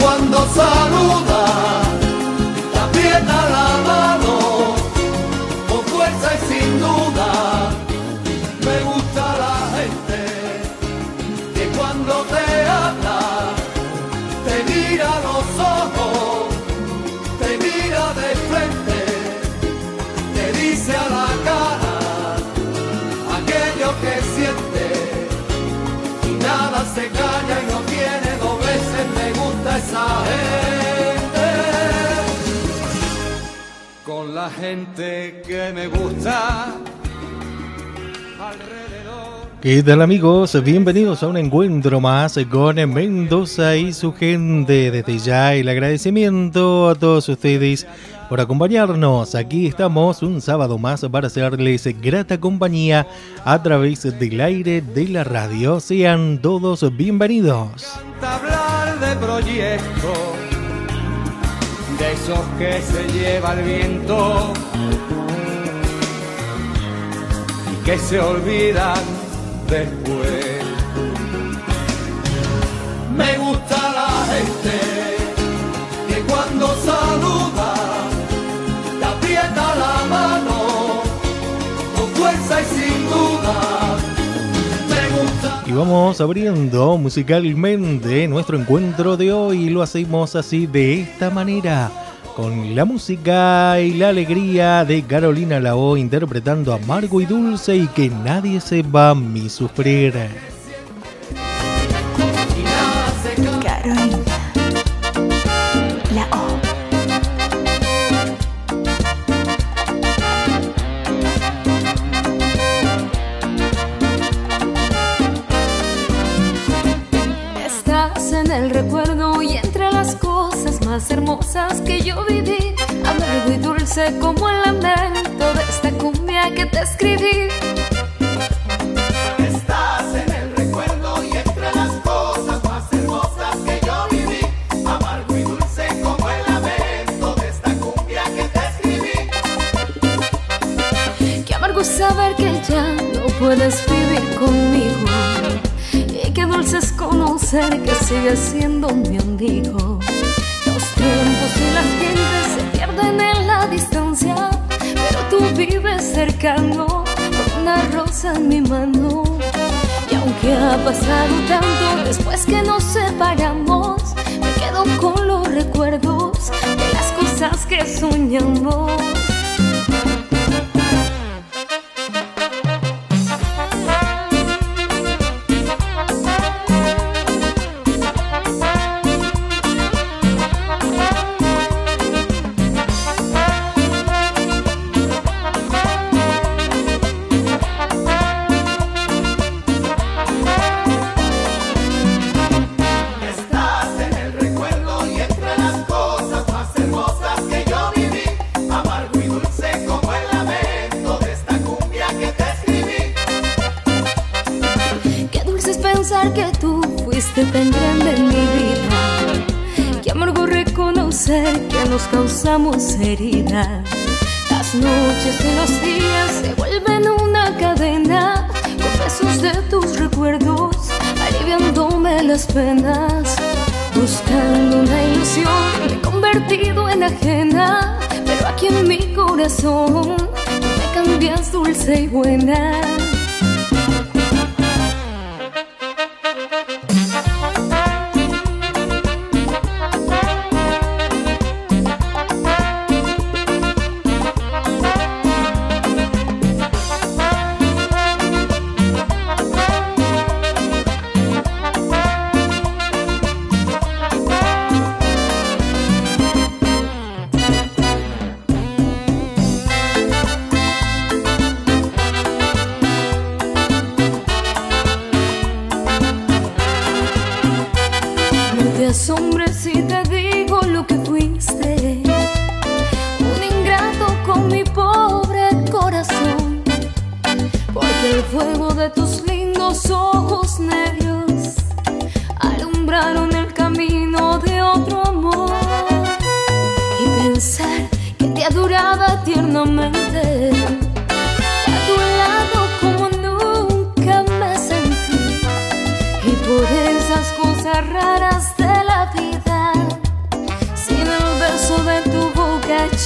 cuando saluda, gente. Con la gente que me gusta. ¿Qué tal amigos? Bienvenidos a un encuentro más con Mendoza y su gente. Desde ya el agradecimiento a todos ustedes por acompañarnos. Aquí estamos un sábado más para hacerles grata compañía a través del aire de la radio. Sean todos bienvenidos. De proyectos, de esos que se lleva el viento y que se olvidan después. Me gusta la gente vamos abriendo musicalmente nuestro encuentro de hoy. Lo hacemos así de esta manera. Con la música y la alegría de Carolina Lao interpretando Amargo y Dulce y que nadie se va a mi sufrir. Dulce como el lamento de esta cumbia que te escribí. Estás en el recuerdo y entre las cosas más hermosas que yo viví, amargo y dulce como el lamento de esta cumbia que te escribí. Qué amargo saber que ya no puedes vivir conmigo. Y qué dulce es conocer que sigues siendo mi pasado tanto después que nos separamos, me quedo con los recuerdos de las cosas que soñamos. Nos causamos heridas. Las noches y los días se vuelven una cadena con besos de tus recuerdos, aliviándome las penas. Buscando una ilusión, me he convertido en ajena, pero aquí en mi corazón me cambias dulce y buena.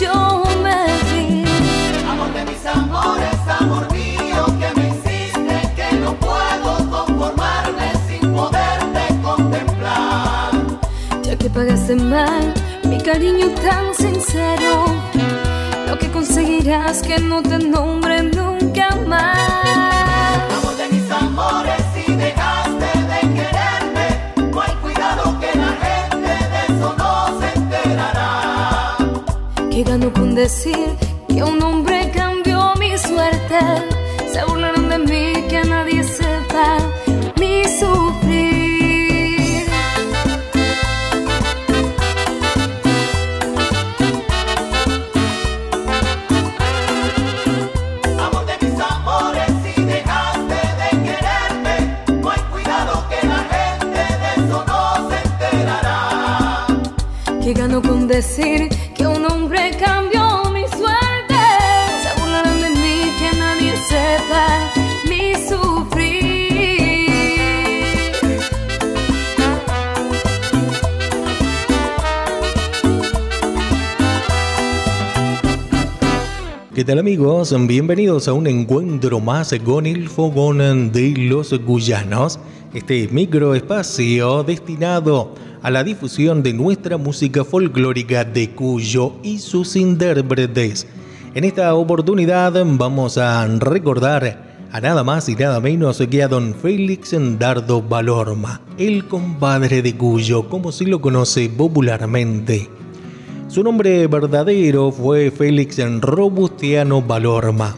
Yo me vi. Amor de mis amores, amor mío, que me hiciste que no puedo conformarme sin poderte contemplar. Ya que pagaste mal mi cariño tan sincero, lo que conseguirás que no te nombre nunca más. Que gano con decir que un hombre cambió mi suerte. Se burlaron de mí, que nadie sepa mi sufrir. Amor de mis amores, si dejaste de quererme, no hay cuidado que la gente de eso no se enterará. Que gano con decir ¿Qué tal amigos? Bienvenidos a un encuentro más con el fogón de los Guyanos, este microespacio destinado a la difusión de nuestra música folclórica de Cuyo y sus intérpretes. En esta oportunidad vamos a recordar a nada más y nada menos que a don Félix Dardo Valorma, el compadre de Cuyo, como se lo conoce popularmente. Su nombre verdadero fue Félix Robustiano Valorma.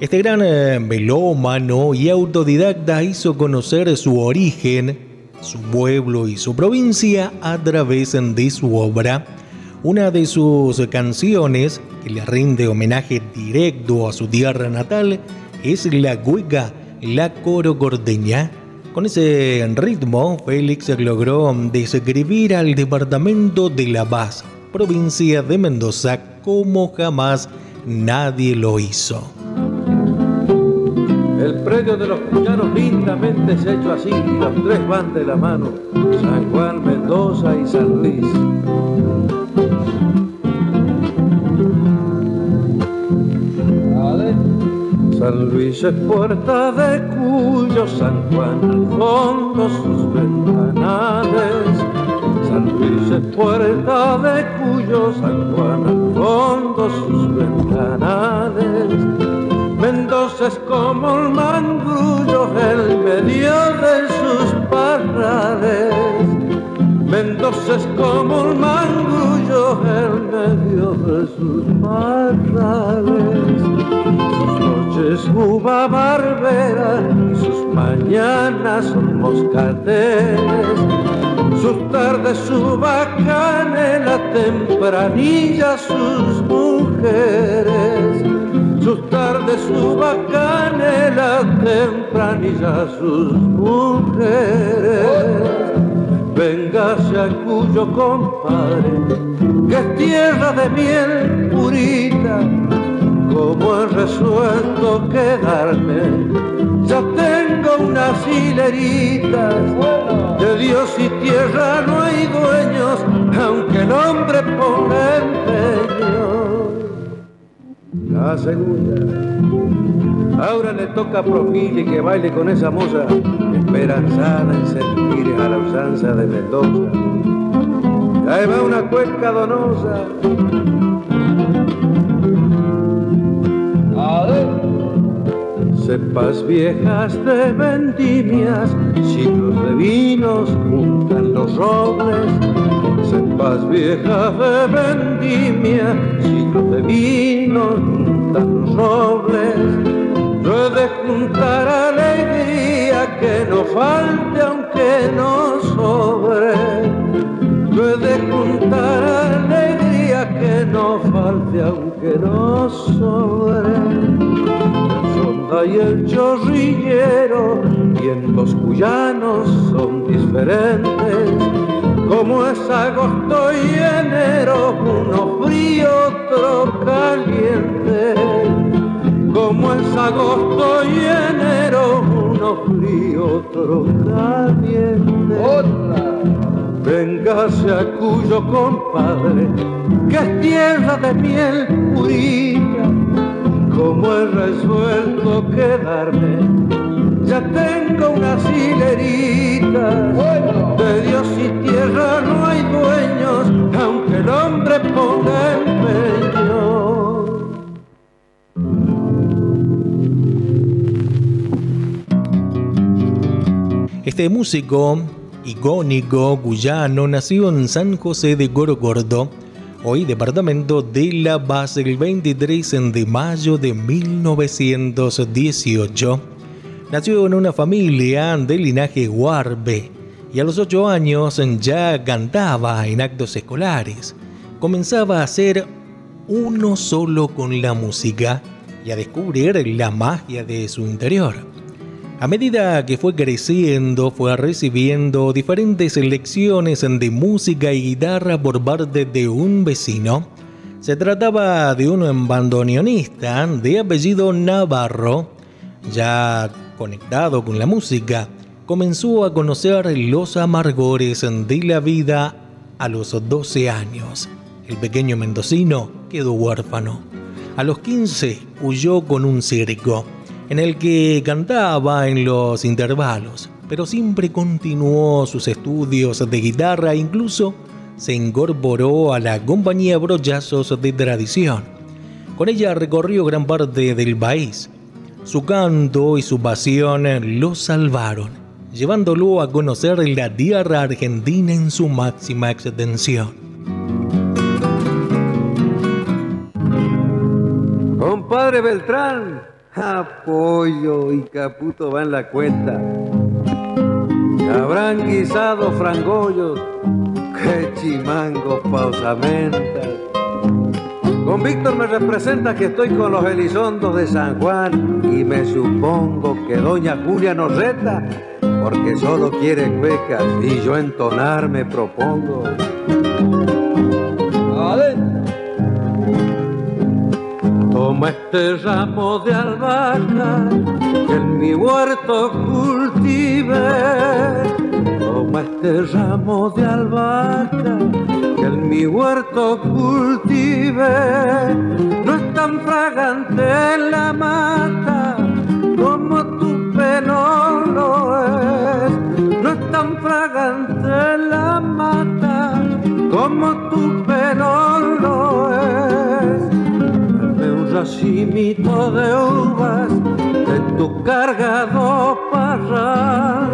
Este gran eh, melómano y autodidacta hizo conocer su origen, su pueblo y su provincia a través de su obra. Una de sus canciones, que le rinde homenaje directo a su tierra natal, es la cueca La Coro Cordeña. Con ese ritmo, Félix logró describir al departamento de La Paz, provincia de Mendoza, como jamás nadie lo hizo. El predio de los cuyanos lindamente ha hecho así y los tres van de la mano, San Juan, Mendoza y San Luis. San Luis es puerta de Cuyo, San Juan al fondo sus ventanales. Es puerta de Cuyo, San al fondo sus ventanales. Mendoza es como el mangrullo en medio de sus parrales. Mendoza es como el mangrullo en medio de sus parrales. Sus noches uva barbera y sus mañanas son moscateles. Sus tardes su canela tempranilla sus mujeres. Sus tardes su canela tempranilla sus mujeres. Véngase a cuyo compadre, que es tierra de miel purita, como he resuelto quedarme. Ya unas hileritas, de Dios y tierra no hay dueños, aunque el hombre ponga empeño. La segunda. Ahora le toca a Profili que baile con esa moza, esperanzada en sentir a la usanza de Mendoza. Ahí va una cueca donosa. Cepas viejas de vendimias, siglos de vinos juntan los robles. Cepas viejas de vendimia, siglos de vinos juntan los robles. Yo he de juntar alegría que no falte aunque no sobre. Yo de juntar alegría que no falte aunque no sobre. Y el chorrillero y en los cuyanos son diferentes. Como es agosto y enero, uno frío, otro caliente como es agosto y enero, uno frío, otro caliente. Véngase a cuyo compadre, que es tierra de miel he resuelto quedarme. Ya tengo una hilerita, de Dios y tierra no hay dueños, aunque el hombre ponga empeño. Este músico igónico guyano nació en San José de Gorgordo, hoy departamento de La Paz, el 23 de mayo de 1918. Nació en una familia de linaje guarbe y a los ocho años ya cantaba en actos escolares. Comenzaba a ser uno solo con la música y a descubrir la magia de su interior. A medida que fue creciendo, fue recibiendo diferentes lecciones de música y guitarra por parte de un vecino. Se trataba de un bandoneonista de apellido Navarro. Ya conectado con la música, comenzó a conocer los amargores de la vida a los 12 años. El pequeño mendocino quedó huérfano. A los 15 huyó con un circo en el que cantaba en los intervalos, pero siempre continuó sus estudios de guitarra e incluso se incorporó a la compañía Brollazos de Tradición. Con ella recorrió gran parte del país. Su canto y su pasión lo salvaron, llevándolo a conocer la tierra argentina en su máxima extensión. Compadre Beltrán, Apoyo y Caputo van la cuenta. Habrán guisado frangollos, que chimango pausamenta. Con Víctor me representa que estoy con los Elizondos de San Juan y me supongo que doña Julia nos reta porque solo quiere cuecas y yo entonar me propongo. Toma este ramo de albahaca que en mi huerto cultive. Toma este ramo de albahaca que en mi huerto cultive. No es tan fragante la mata como tu pelo lo es. No es tan fragante la mata como tu pelo lo es racimito de uvas de tu cargado parral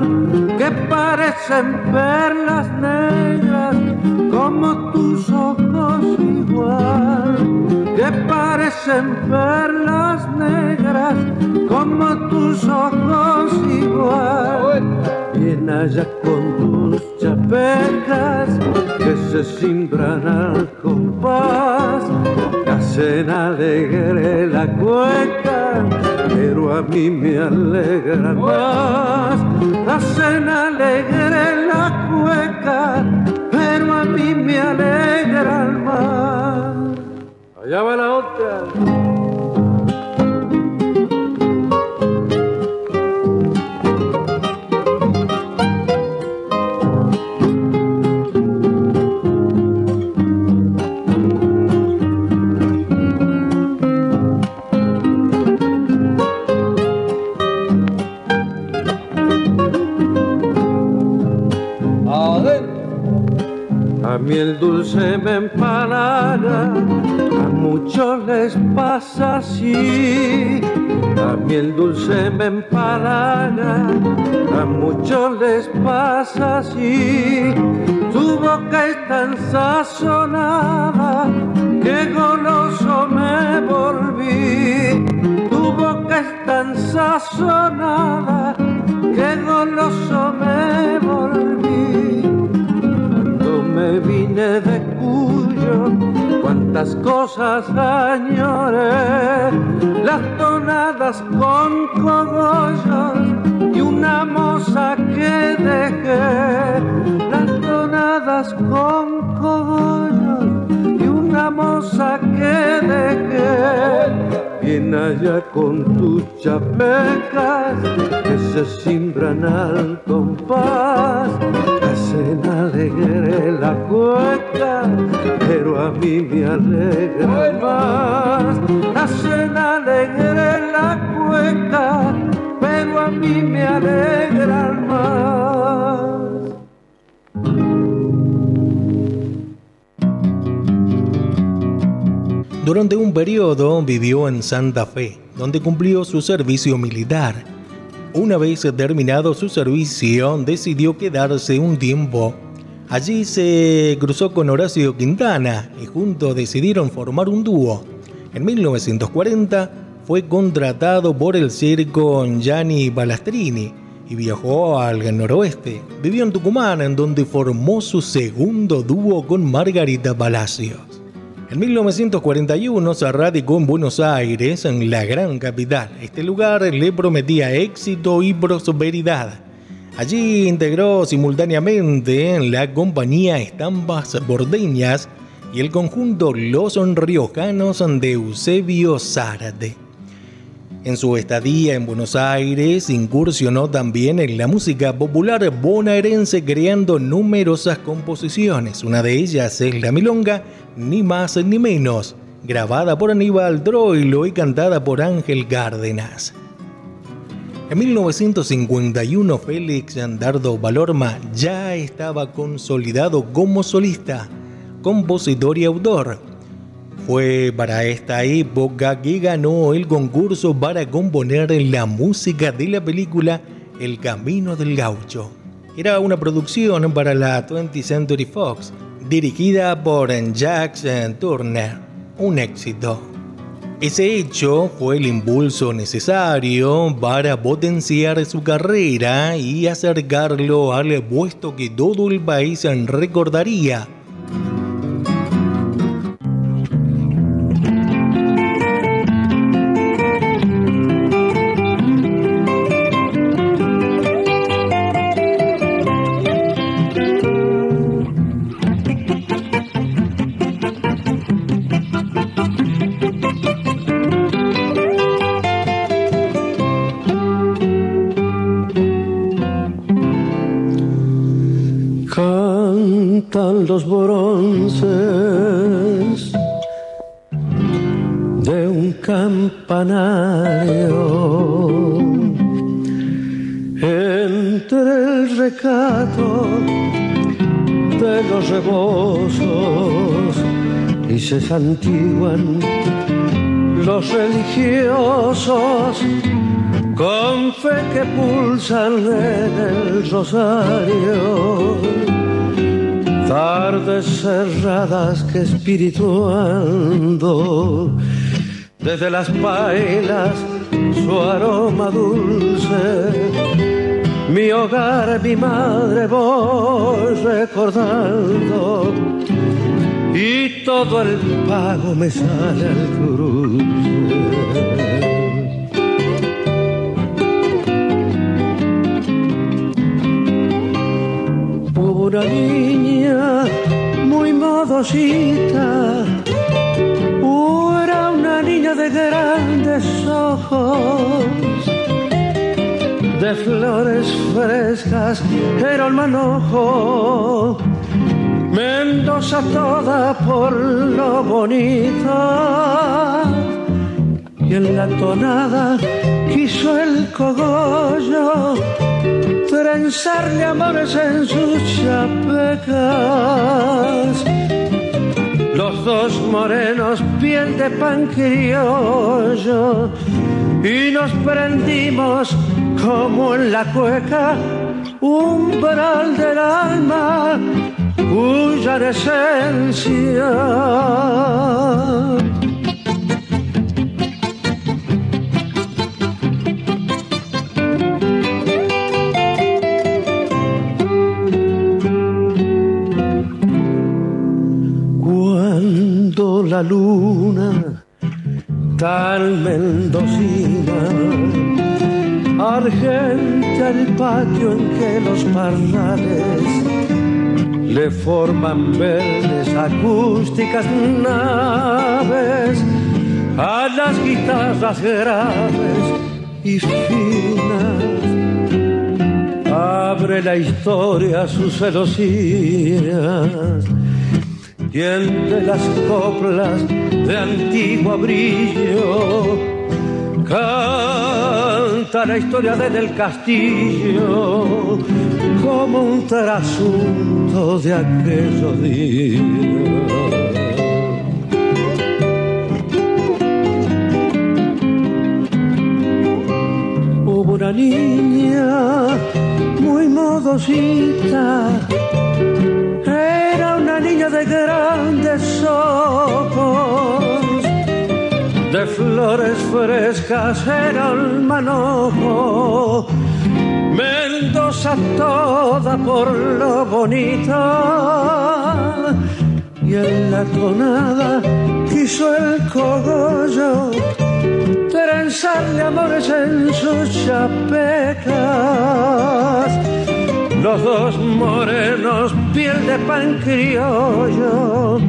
que parecen perlas negras como tus ojos igual que parecen perlas negras como tus ojos igual. Bien allá con tus chapecas que se simbran al compás hacen alegre la cueca, pero a mí me alegra más. Hacen alegre la cueca, pero a mí me alegra más. Allá va me alegra más. Durante un periodo vivió en Santa Fe, donde cumplió su servicio militar. Una vez terminado su servicio, decidió quedarse un tiempo. Allí se cruzó con Horacio Quintana y juntos decidieron formar un dúo. En 1940 fue contratado por el circo Gianni Balastrini y viajó al noroeste. Vivió en Tucumán, en donde formó su segundo dúo con Margarita Palacios. En 1941 se radicó en Buenos Aires, en la gran capital. Este lugar le prometía éxito y prosperidad. Allí integró simultáneamente la compañía Estampas Bordeñas y el conjunto Los Riojanos de Eusebio Zárate. En su estadía en Buenos Aires incursionó también en la música popular bonaerense creando numerosas composiciones. Una de ellas es La Milonga, ni más ni menos, grabada por Aníbal Troilo y cantada por Ángel Cárdenas. En 1951 Félix Andardo Valorma ya estaba consolidado como solista, compositor y autor fue para esta época que ganó el concurso para componer la música de la película El Camino del Gaucho. Era una producción para la 20th Century Fox, dirigida por Jack Turner. Un éxito. Ese hecho fue el impulso necesario para potenciar su carrera y acercarlo al puesto que todo el país recordaría santiguan los religiosos con fe que pulsan en el rosario tardes cerradas que espirituando desde las bailas su aroma dulce. Mi hogar, mi madre voy recordando y todo el pago me sale al cruce. una niña muy modosita, era una niña de grandes ojos, de flores frescas, era el manojo. Mendoza toda por lo bonita y en la tonada quiso el cogollo trenzarle amores en sus chapecas. Los dos morenos, piel de pan y nos prendimos como en la cueca, umbral del alma, cuya esencia. La luna tan mendocina argenta el patio en que los parnales le forman verdes acústicas naves a las guitarras graves y finas. Abre la historia sus celosías. Y entre las coplas de antiguo brillo canta la historia desde el castillo como un trasunto de aquellos días. una niña muy modosita. Era una niña de grandes ojos, de flores frescas era el manojo. Mendoza toda por lo bonita y en la tonada quiso el cogollo trenzarle amores en sus chapecas. Los dos morenos, piel de pan criollo,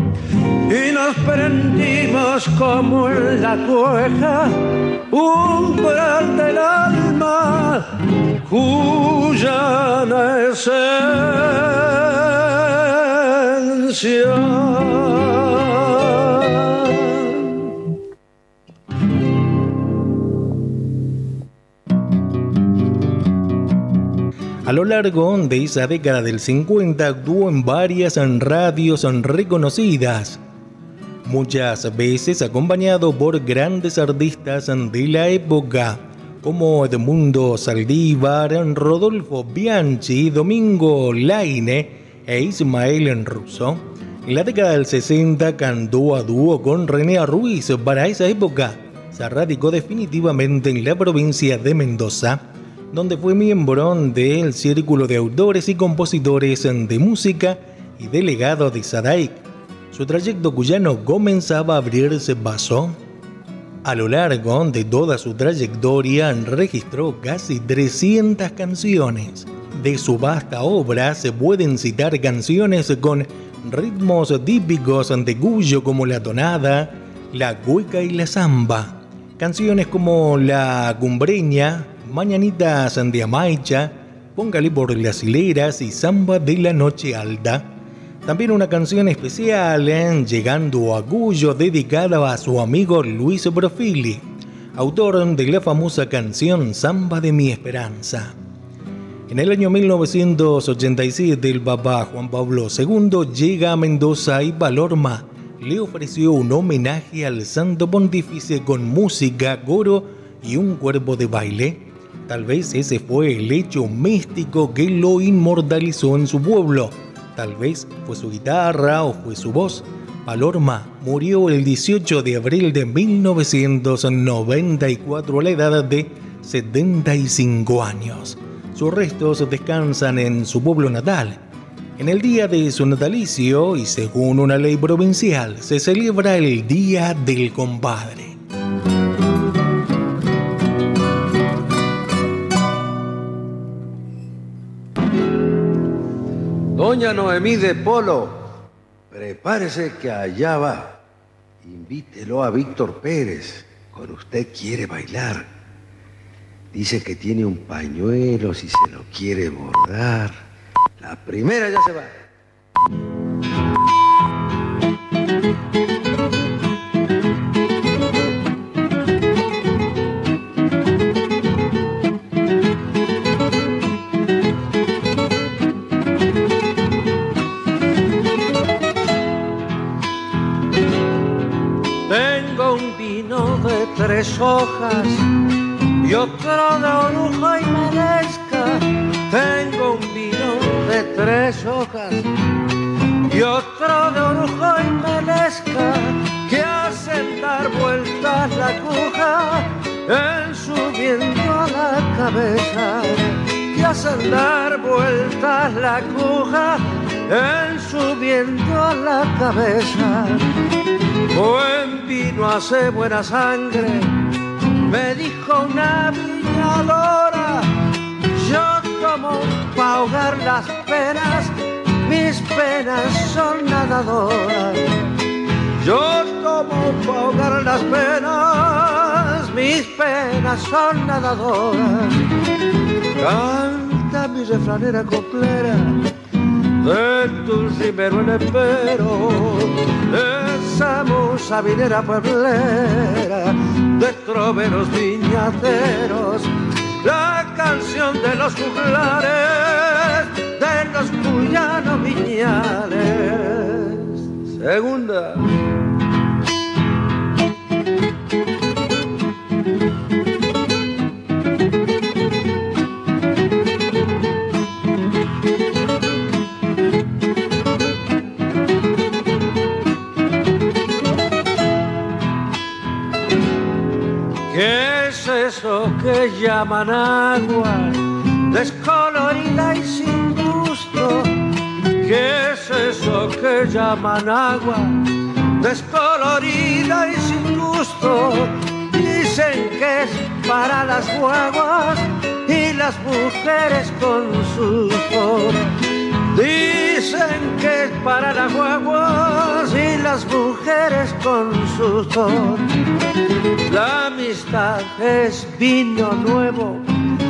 prendimos como en la cueja, umbral del alma, cuya esencia. A lo largo de esa década del 50 actuó en varias radios reconocidas, muchas veces acompañado por grandes artistas de la época como Edmundo Saldívar, Rodolfo Bianchi, Domingo Laine e Ismael Russo. En la década del 60 cantó a dúo con René Ruiz. Para esa época se radicó definitivamente en la provincia de Mendoza donde fue miembro del Círculo de Autores y Compositores de Música y delegado de Sadaic. Su trayecto cuyano comenzaba a abrirse paso. A lo largo de toda su trayectoria registró casi 300 canciones. De su vasta obra se pueden citar canciones con ritmos típicos de Cuyo como la tonada, la cueca y la samba. Canciones como la cumbreña, Mañanitas de Amaicha, Póngale por las hileras y Samba de la Noche Alta. También una canción especial, en Llegando a Gullo, dedicada a su amigo Luis Profili, autor de la famosa canción Samba de mi Esperanza. En el año 1987, el Papa Juan Pablo II llega a Mendoza y Valorma le ofreció un homenaje al Santo Pontífice con música, coro y un cuerpo de baile Tal vez ese fue el hecho místico que lo inmortalizó en su pueblo. Tal vez fue su guitarra o fue su voz. Palorma murió el 18 de abril de 1994 a la edad de 75 años. Sus restos descansan en su pueblo natal. En el día de su natalicio y según una ley provincial se celebra el Día del Compadre. Doña Noemí de Polo, prepárese que allá va. Invítelo a Víctor Pérez. Con usted quiere bailar. Dice que tiene un pañuelo si se lo quiere bordar. La primera ya se va. Tres hojas y otro de orujo y merezca. Tengo un vino de tres hojas y otro de orujo y merezca que hacen dar vueltas la cuja en subiendo a la cabeza. Que hacen dar vueltas la cuja en subiendo a la cabeza Buen vino hace buena sangre, me dijo una viñadora. Yo tomo para ahogar las penas, mis penas son nadadoras. Yo tomo para ahogar las penas, mis penas son nadadoras. Canta mi refranera coplera de tu en espero, esa musa vinera pueblera de troveros viñaceros, la canción de los juglares, de los cuyanos viñales. Segunda. Llaman agua, descolorida y sin gusto. ¿Qué es eso que llaman agua, descolorida y sin gusto? Dicen que es para las guaguas y las mujeres con sus Dicen que es para las guaguas y las mujeres con sus La amistad es vino nuevo,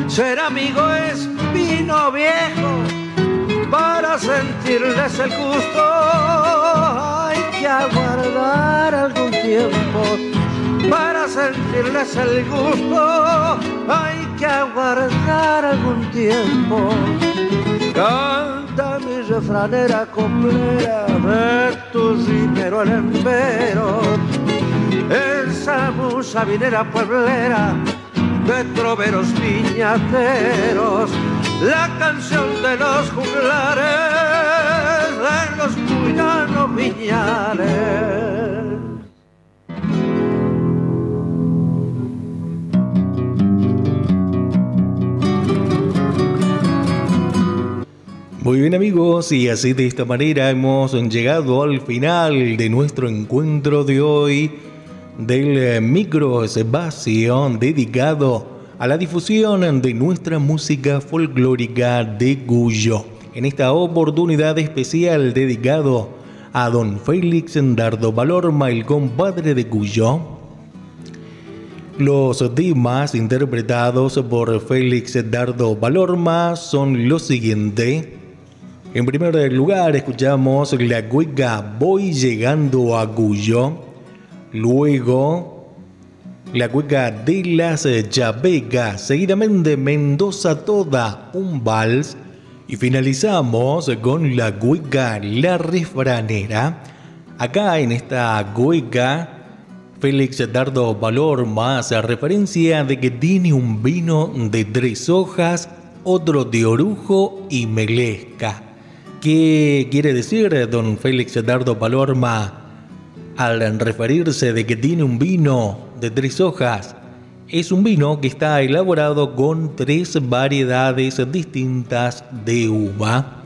ser amigo es vino viejo. Para sentirles el gusto hay que aguardar algún tiempo. Para sentirles el gusto hay que aguardar algún tiempo mi refranera complera de tu rimero el empero, esa musa vinera pueblera de troveros viñateros, la canción de los juglares, de los cuyanos viñales. Muy bien amigos, y así de esta manera hemos llegado al final de nuestro encuentro de hoy del eh, micro espacio dedicado a la difusión de nuestra música folclórica de Cuyo. En esta oportunidad especial dedicado a don Félix Dardo Valorma, el compadre de Cuyo. Los temas interpretados por Félix Dardo Valorma son los siguientes. En primer lugar, escuchamos la cueca Voy llegando a Cuyo. Luego, la cueca de las Chavecas. Seguidamente, Mendoza Toda, un vals. Y finalizamos con la cueca La Refranera. Acá en esta cueca, Félix Dardo Valor más referencia de que tiene un vino de tres hojas, otro de orujo y melesca. ¿Qué quiere decir don Félix Dardo Palorma al referirse de que tiene un vino de tres hojas? Es un vino que está elaborado con tres variedades distintas de uva.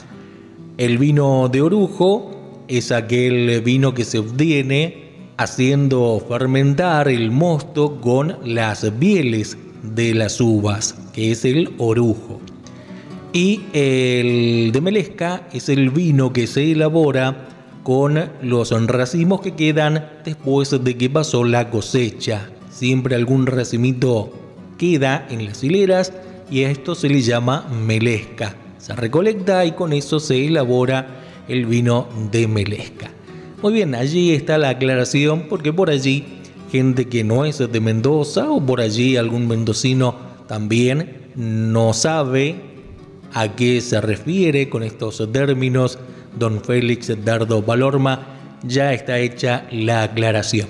El vino de orujo es aquel vino que se obtiene haciendo fermentar el mosto con las pieles de las uvas, que es el orujo. Y el de Melesca es el vino que se elabora con los racimos que quedan después de que pasó la cosecha. Siempre algún racimito queda en las hileras y a esto se le llama melesca. Se recolecta y con eso se elabora el vino de melesca. Muy bien, allí está la aclaración porque por allí gente que no es de Mendoza o por allí algún mendocino también no sabe a qué se refiere con estos términos don Félix Dardo Valorma, ya está hecha la aclaración.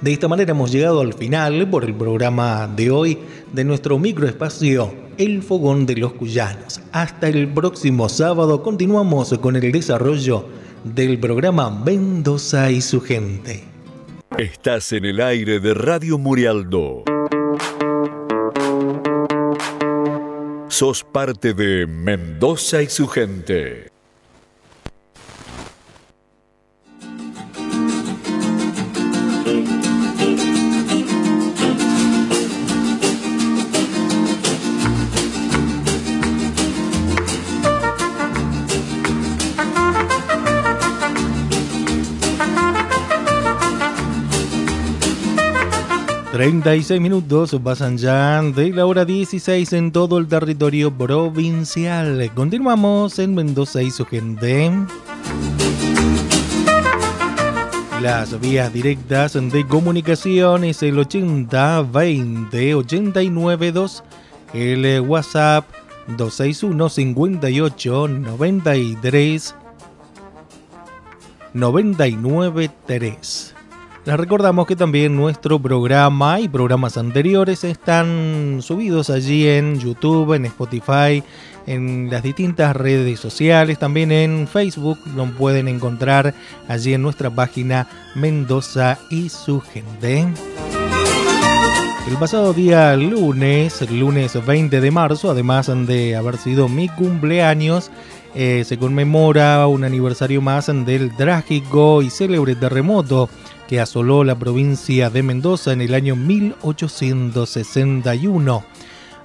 De esta manera hemos llegado al final por el programa de hoy de nuestro microespacio El Fogón de los Cuyanos. Hasta el próximo sábado continuamos con el desarrollo del programa Mendoza y su gente. Estás en el aire de Radio Murialdo. Sos parte de Mendoza y su gente. 36 minutos pasan ya de la hora 16 en todo el territorio provincial. Continuamos en Mendoza y su gente. Las vías directas de comunicación es el 80 20 89 2, el WhatsApp 261 58 93 99 3. Les recordamos que también nuestro programa y programas anteriores están subidos allí en YouTube, en Spotify, en las distintas redes sociales, también en Facebook lo pueden encontrar allí en nuestra página Mendoza y su gente. El pasado día lunes, lunes 20 de marzo, además de haber sido mi cumpleaños, eh, se conmemora un aniversario más del trágico y célebre terremoto que asoló la provincia de Mendoza en el año 1861.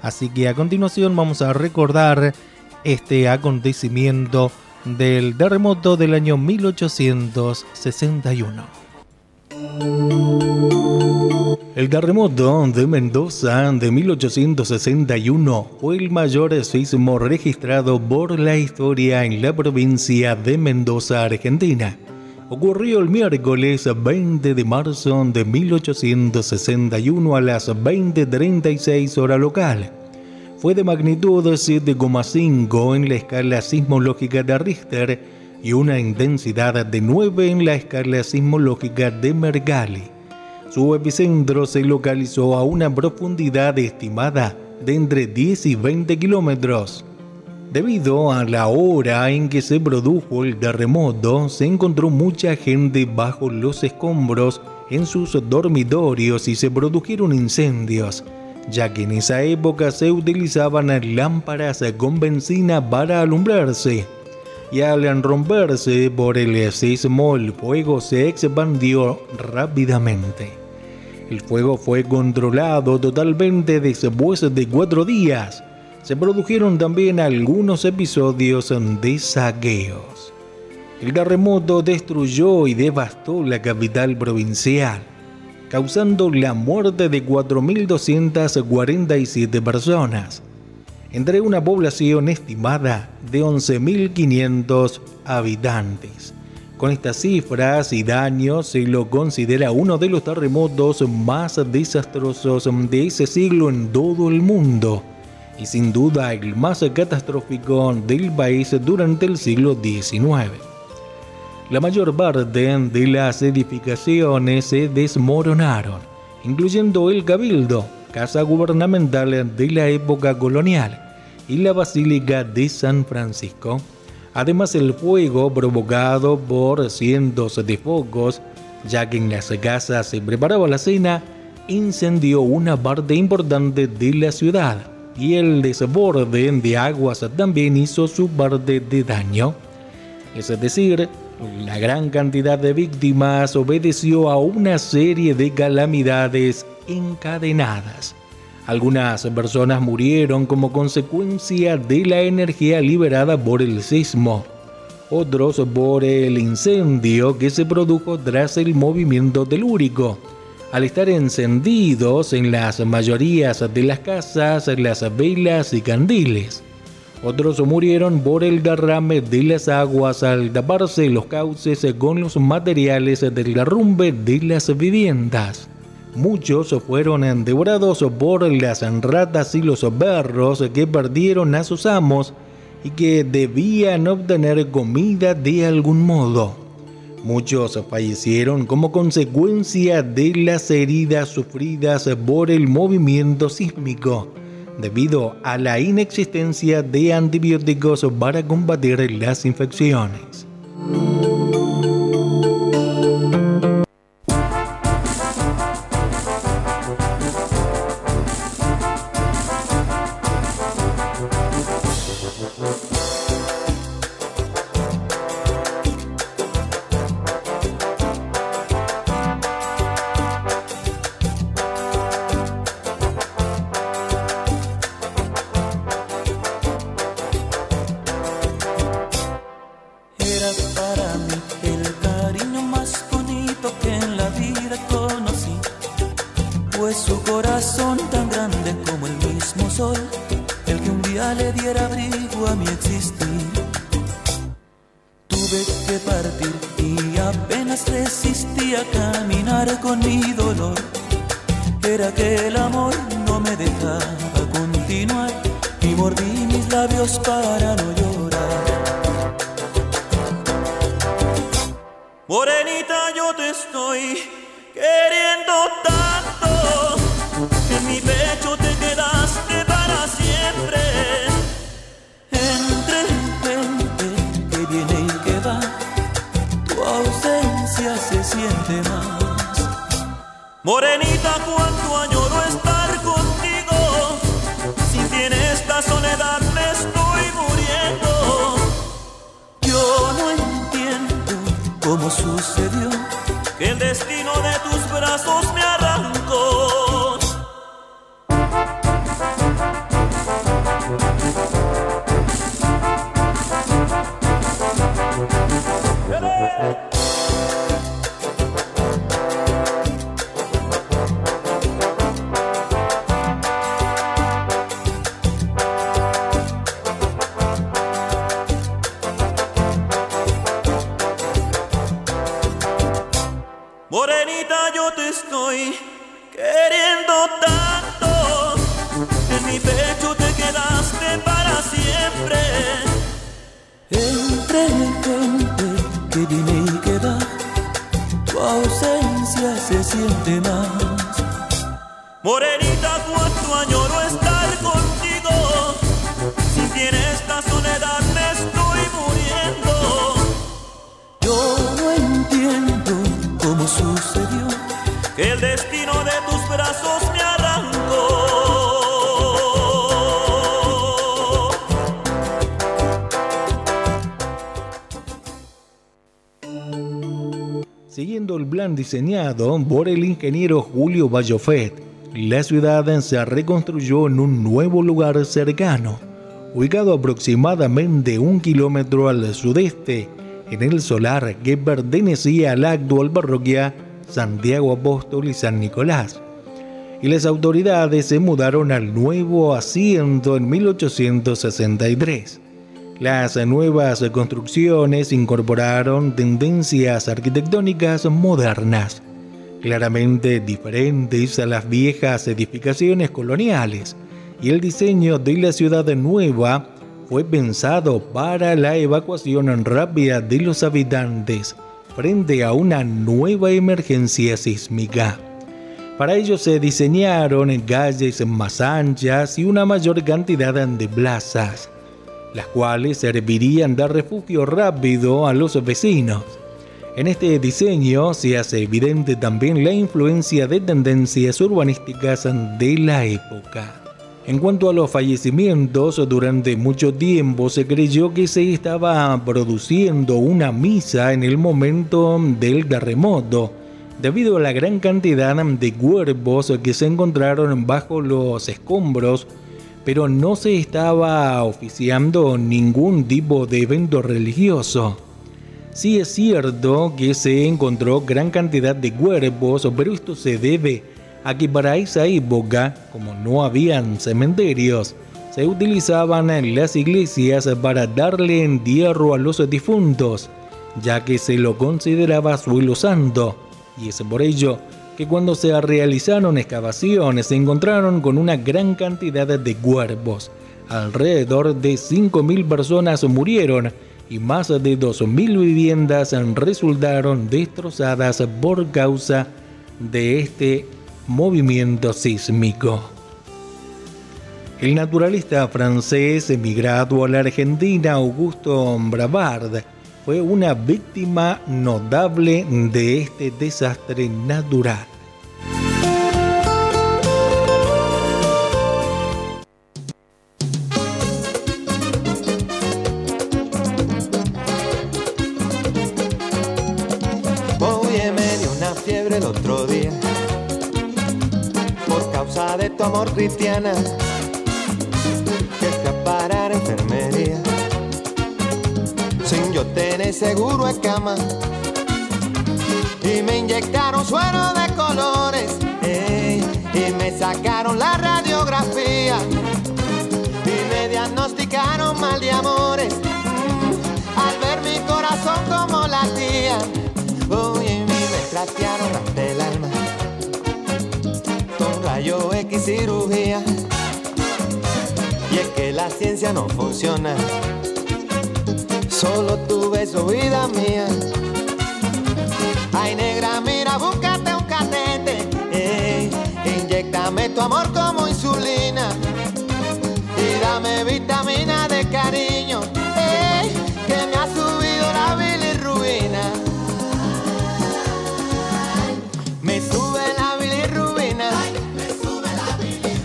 Así que a continuación vamos a recordar este acontecimiento del terremoto del año 1861. El terremoto de Mendoza de 1861 fue el mayor sismo registrado por la historia en la provincia de Mendoza, Argentina ocurrió el miércoles 20 de marzo de 1861 a las 20.36 hora local. Fue de magnitud 7,5 en la escala sismológica de Richter y una intensidad de 9 en la escala sismológica de Mercalli. Su epicentro se localizó a una profundidad estimada de entre 10 y 20 kilómetros. Debido a la hora en que se produjo el terremoto, se encontró mucha gente bajo los escombros en sus dormitorios y se produjeron incendios, ya que en esa época se utilizaban lámparas con benzina para alumbrarse. Y al romperse por el sismo, el fuego se expandió rápidamente. El fuego fue controlado totalmente después de cuatro días se produjeron también algunos episodios de saqueos. El terremoto destruyó y devastó la capital provincial, causando la muerte de 4.247 personas, entre una población estimada de 11.500 habitantes. Con estas cifras y daños se lo considera uno de los terremotos más desastrosos de ese siglo en todo el mundo y sin duda el más catastrófico del país durante el siglo XIX. La mayor parte de las edificaciones se desmoronaron, incluyendo el Cabildo, casa gubernamental de la época colonial, y la Basílica de San Francisco. Además, el fuego provocado por cientos de focos, ya que en las casas se preparaba la cena, incendió una parte importante de la ciudad y el desborde de aguas también hizo su parte de daño. Es decir, la gran cantidad de víctimas obedeció a una serie de calamidades encadenadas. Algunas personas murieron como consecuencia de la energía liberada por el sismo, otros por el incendio que se produjo tras el movimiento telúrico al estar encendidos en las mayorías de las casas las velas y candiles. Otros murieron por el derrame de las aguas al taparse los cauces con los materiales del derrumbe de las viviendas. Muchos fueron devorados por las ratas y los perros que perdieron a sus amos y que debían obtener comida de algún modo. Muchos fallecieron como consecuencia de las heridas sufridas por el movimiento sísmico, debido a la inexistencia de antibióticos para combatir las infecciones. Morenita, cuánto añoro estar contigo. Si tiene esta soledad me estoy muriendo. Yo no entiendo cómo sucedió que el destino de tus brazos me arrancó. Diseñado por el ingeniero Julio Bayofet, la ciudad se reconstruyó en un nuevo lugar cercano, ubicado aproximadamente un kilómetro al sudeste, en el solar que pertenecía a la actual parroquia Santiago Apóstol y San Nicolás. Y las autoridades se mudaron al nuevo asiento en 1863. Las nuevas construcciones incorporaron tendencias arquitectónicas modernas, claramente diferentes a las viejas edificaciones coloniales, y el diseño de la ciudad nueva fue pensado para la evacuación rápida de los habitantes frente a una nueva emergencia sísmica. Para ello se diseñaron calles más anchas y una mayor cantidad de plazas, las cuales servirían de refugio rápido a los vecinos. En este diseño se hace evidente también la influencia de tendencias urbanísticas de la época. En cuanto a los fallecimientos, durante mucho tiempo se creyó que se estaba produciendo una misa en el momento del terremoto, debido a la gran cantidad de cuerpos que se encontraron bajo los escombros, pero no se estaba oficiando ningún tipo de evento religioso. Sí es cierto que se encontró gran cantidad de cuerpos, pero esto se debe a que para esa época, como no habían cementerios, se utilizaban las iglesias para darle entierro a los difuntos, ya que se lo consideraba suelo santo, y es por ello que cuando se realizaron excavaciones se encontraron con una gran cantidad de cuerpos. Alrededor de 5.000 personas murieron y más de 2.000 viviendas resultaron destrozadas por causa de este movimiento sísmico. El naturalista francés emigrado a la Argentina Augusto Bravard fue una víctima notable de este desastre natural. Oye, me dio una fiebre el otro día por causa de tu amor cristiana seguro en cama y me inyectaron suero de colores ey, y me sacaron la radiografía y me diagnosticaron mal de amores al ver mi corazón como latía. Oye, me trastearon el alma con rayo X cirugía. Y es que la ciencia no funciona, solo tu beso, vida mía. Ay, negra, mira, búscate un catete. Ey, inyectame tu amor como insulina. Y dame vitamina de cariño. Ey, que me ha subido la bilirrubina. Me sube la bilirrubina.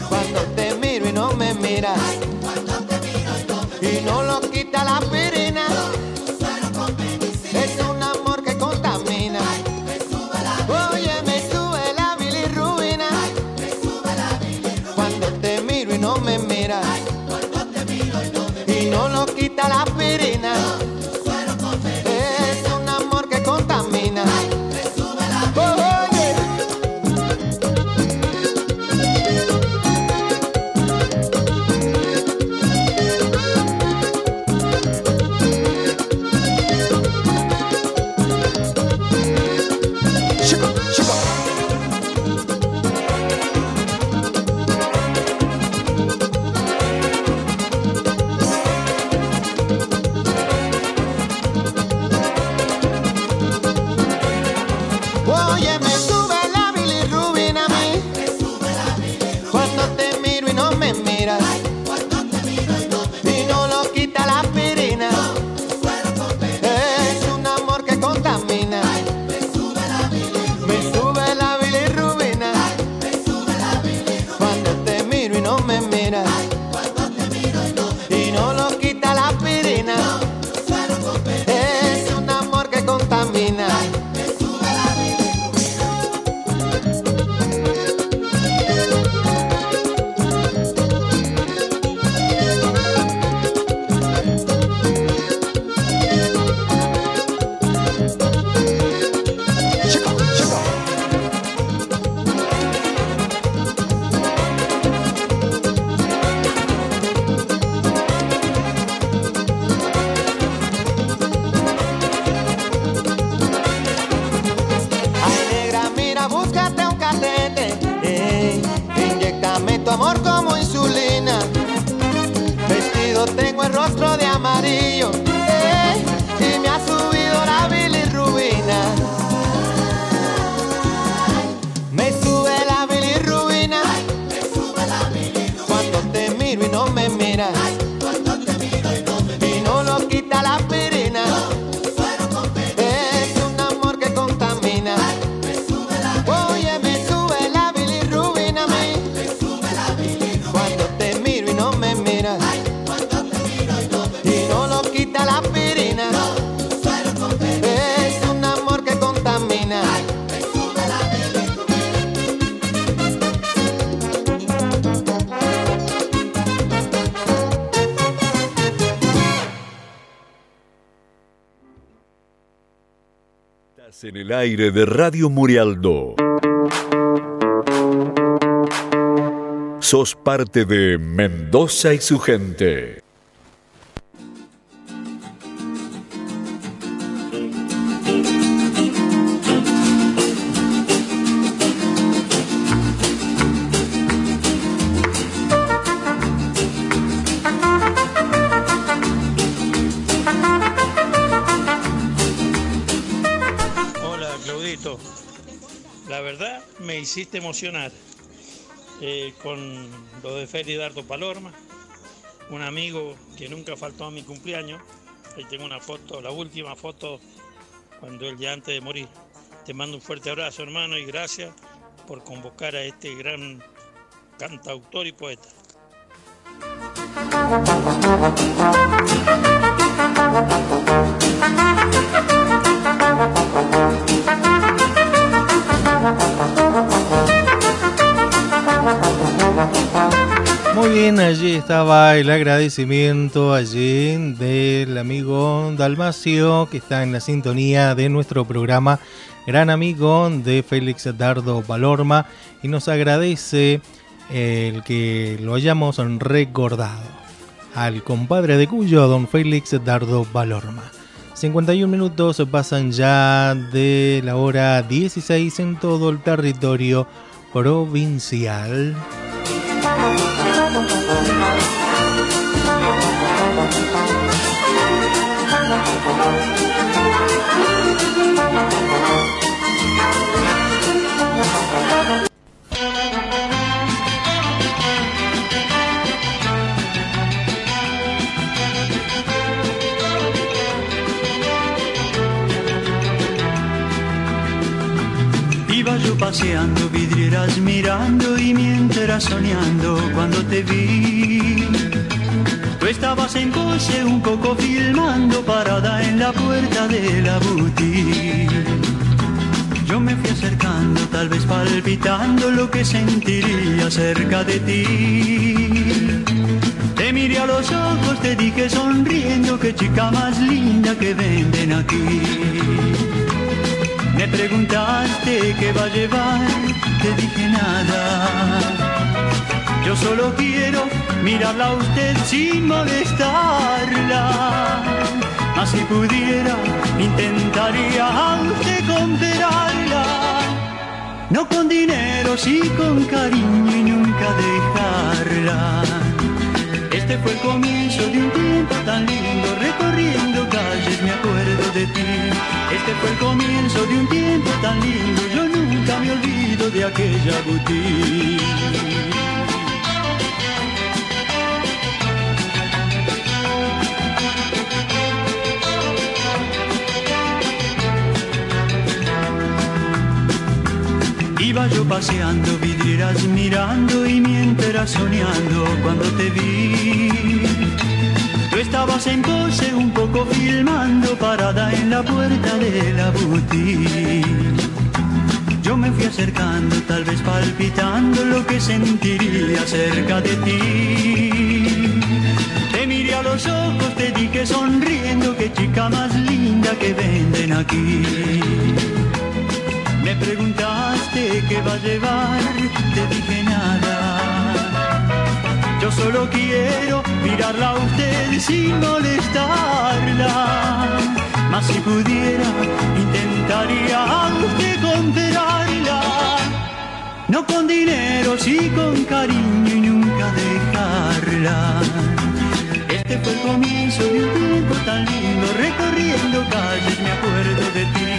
Cuando te miro y no me miras. Y no lo quita la aspirina. El aire de Radio Murialdo. Sos parte de Mendoza y su gente. Hiciste emocionar eh, con lo de Felidardo Palorma, un amigo que nunca faltó a mi cumpleaños. Ahí tengo una foto, la última foto cuando él ya antes de morir. Te mando un fuerte abrazo hermano y gracias por convocar a este gran cantautor y poeta. Muy bien, allí estaba el agradecimiento allí del amigo Dalmacio que está en la sintonía de nuestro programa, gran amigo de Félix Dardo Valorma y nos agradece el que lo hayamos recordado al compadre de Cuyo, don Félix Dardo Valorma. 51 minutos pasan ya de la hora 16 en todo el territorio provincial. Iba yo paseando, vidrieras mirando y mientras soñando cuando te vi. Tú estabas en coche un poco filmando parada en la puerta de la boutique. Yo me fui acercando, tal vez palpitando lo que sentiría cerca de ti. Te miré a los ojos, te dije sonriendo, qué chica más linda que venden aquí. Me preguntaste qué va a llevar, te dije nada. Yo solo quiero mirarla a usted sin molestarla. Mas si pudiera, intentaría a usted comprarla. No con dinero, sí con cariño y nunca dejarla. Este fue el comienzo de un tiempo tan lindo, recorriendo calles me acuerdo de ti. Este fue el comienzo de un tiempo tan lindo, yo nunca me olvido de aquella boutique. Iba yo paseando, vidrieras mirando y mientras soñando cuando te vi. Estabas en pose un poco filmando parada en la puerta de la boutique. Yo me fui acercando, tal vez palpitando lo que sentiría cerca de ti. Te miré a los ojos, te dije sonriendo, qué chica más linda que venden aquí. Me preguntaste qué va a llevar, te dije nada. Yo solo quiero mirarla a usted sin molestarla. Mas si pudiera, intentaría usted comprarla. No con dinero, sí con cariño y nunca dejarla. Este fue el comienzo de un tiempo tan lindo, recorriendo calles me acuerdo de ti.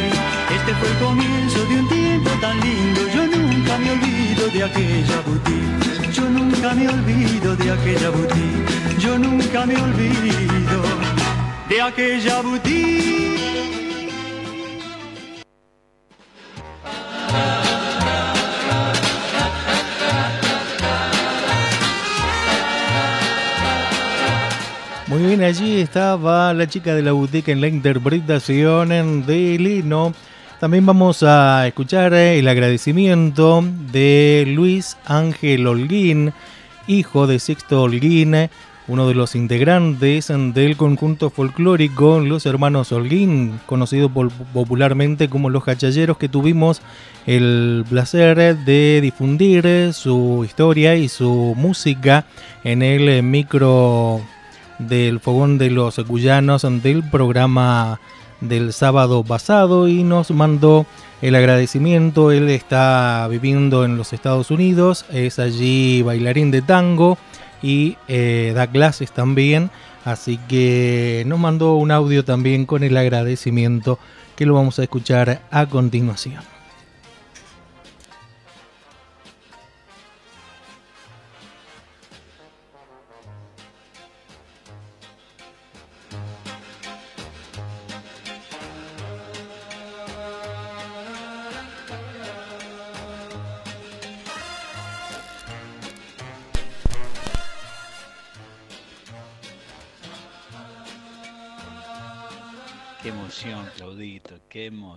Este fue el comienzo de un tiempo tan lindo, yo nunca me olvido de aquella boutique. Yo nunca me olvido de aquella boutique. Yo nunca me olvido de aquella boutique. Muy bien, allí estaba la chica de la boutique en la interpretación de Lino. También vamos a escuchar el agradecimiento de Luis Ángel Holguín, hijo de Sixto Holguín, uno de los integrantes del conjunto folclórico Los Hermanos Holguín, conocido popularmente como Los Cachalleros, que tuvimos el placer de difundir su historia y su música en el micro del Fogón de los Guyanos del programa del sábado pasado y nos mandó el agradecimiento. Él está viviendo en los Estados Unidos, es allí bailarín de tango y eh, da clases también. Así que nos mandó un audio también con el agradecimiento que lo vamos a escuchar a continuación.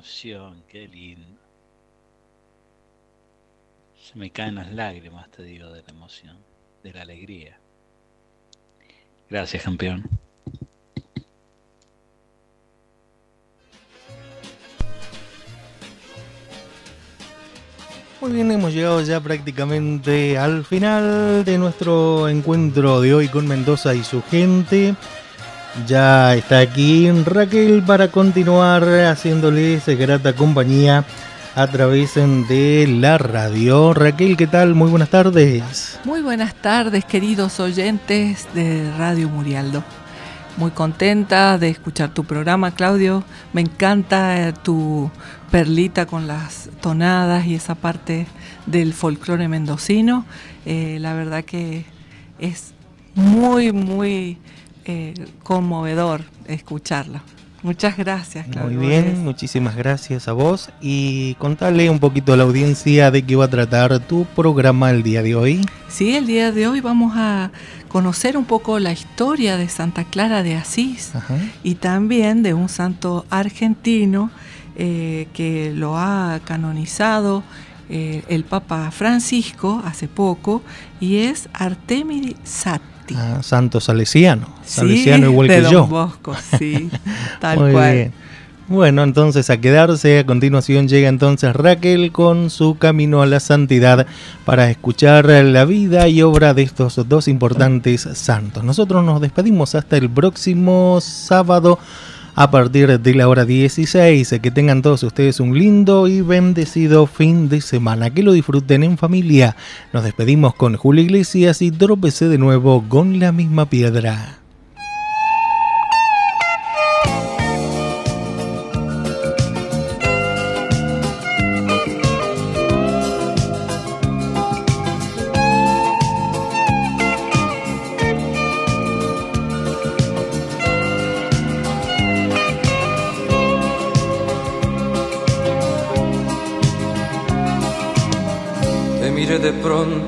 Emoción, qué lindo. Se me caen las lágrimas, te digo, de la emoción, de la alegría. Gracias, campeón. Muy bien, hemos llegado ya prácticamente al final de nuestro encuentro de hoy con Mendoza y su gente. Ya está aquí Raquel para continuar haciéndoles grata compañía a través de la radio. Raquel, ¿qué tal? Muy buenas tardes. Muy buenas tardes, queridos oyentes de Radio Murialdo. Muy contenta de escuchar tu programa, Claudio. Me encanta eh, tu perlita con las tonadas y esa parte del folclore mendocino. Eh, la verdad que es muy, muy eh, conmovedor escucharla. Muchas gracias, Claudio. Muy bien, muchísimas gracias a vos. Y contale un poquito a la audiencia de qué va a tratar tu programa el día de hoy. Sí, el día de hoy vamos a conocer un poco la historia de Santa Clara de Asís y también de un santo argentino eh, que lo ha canonizado eh, el Papa Francisco hace poco y es Artemidi Ah, santo salesiano, salesiano igual que yo. Bosco, sí, tal cual. Bien. Bueno, entonces a quedarse, a continuación llega entonces Raquel con su camino a la santidad para escuchar la vida y obra de estos dos importantes santos. Nosotros nos despedimos hasta el próximo sábado a partir de la hora 16. Que tengan todos ustedes un lindo y bendecido fin de semana. Que lo disfruten en familia. Nos despedimos con Julio Iglesias y tropecé de nuevo con la misma piedra.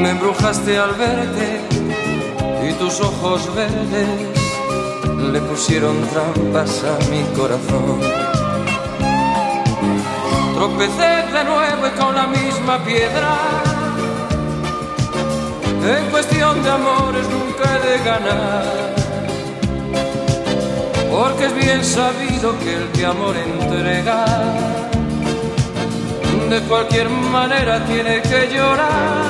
me embrujaste al verte y tus ojos verdes le pusieron trampas a mi corazón. Tropecé de nuevo y con la misma piedra. En cuestión de amores nunca he de ganar. Porque es bien sabido que el que amor entrega, de cualquier manera tiene que llorar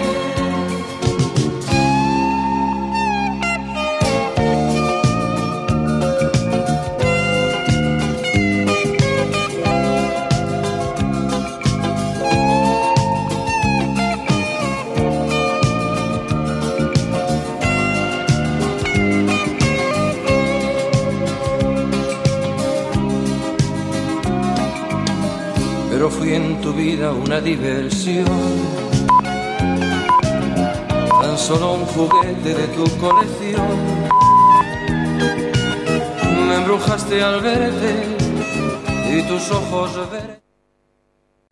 tu vida una diversión, tan solo un juguete de tu colección. Me embrujaste al verte y tus ojos verdes.